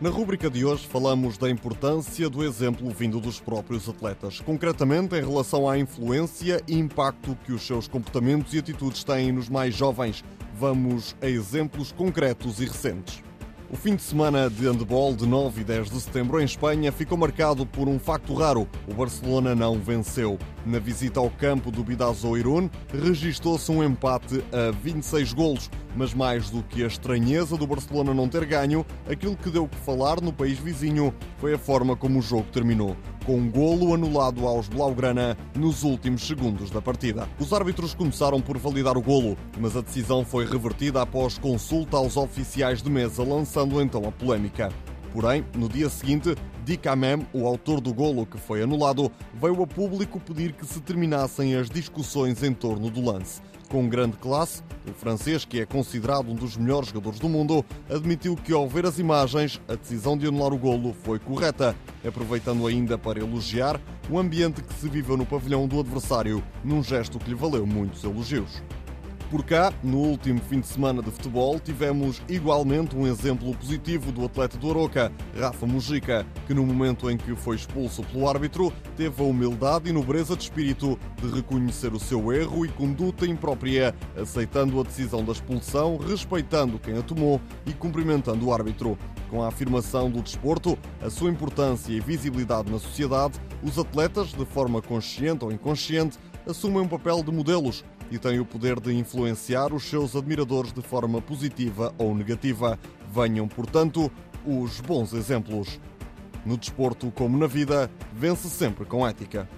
Na rúbrica de hoje falamos da importância do exemplo vindo dos próprios atletas, concretamente em relação à influência e impacto que os seus comportamentos e atitudes têm nos mais jovens. Vamos a exemplos concretos e recentes. O fim de semana de handball de 9 e 10 de setembro em Espanha ficou marcado por um facto raro. O Barcelona não venceu. Na visita ao campo do Bidazo Irún, registou-se um empate a 26 golos. Mas mais do que a estranheza do Barcelona não ter ganho, aquilo que deu que falar no país vizinho foi a forma como o jogo terminou com um golo anulado aos Blaugrana nos últimos segundos da partida. Os árbitros começaram por validar o golo, mas a decisão foi revertida após consulta aos oficiais de mesa, lançando então a polémica. Porém, no dia seguinte, Dicamem, o autor do golo que foi anulado, veio a público pedir que se terminassem as discussões em torno do lance. Com grande classe, o francês, que é considerado um dos melhores jogadores do mundo, admitiu que ao ver as imagens, a decisão de anular o golo foi correta, aproveitando ainda para elogiar o ambiente que se viveu no pavilhão do adversário, num gesto que lhe valeu muitos elogios. Por cá, no último fim de semana de futebol, tivemos igualmente um exemplo positivo do atleta do Aroca, Rafa Mujica, que no momento em que foi expulso pelo árbitro, teve a humildade e nobreza de espírito de reconhecer o seu erro e conduta imprópria, aceitando a decisão da expulsão, respeitando quem a tomou e cumprimentando o árbitro. Com a afirmação do desporto, a sua importância e visibilidade na sociedade, os atletas, de forma consciente ou inconsciente, assumem um papel de modelos e têm o poder de influenciar os seus admiradores de forma positiva ou negativa. Venham, portanto, os bons exemplos. No desporto, como na vida, vence sempre com ética.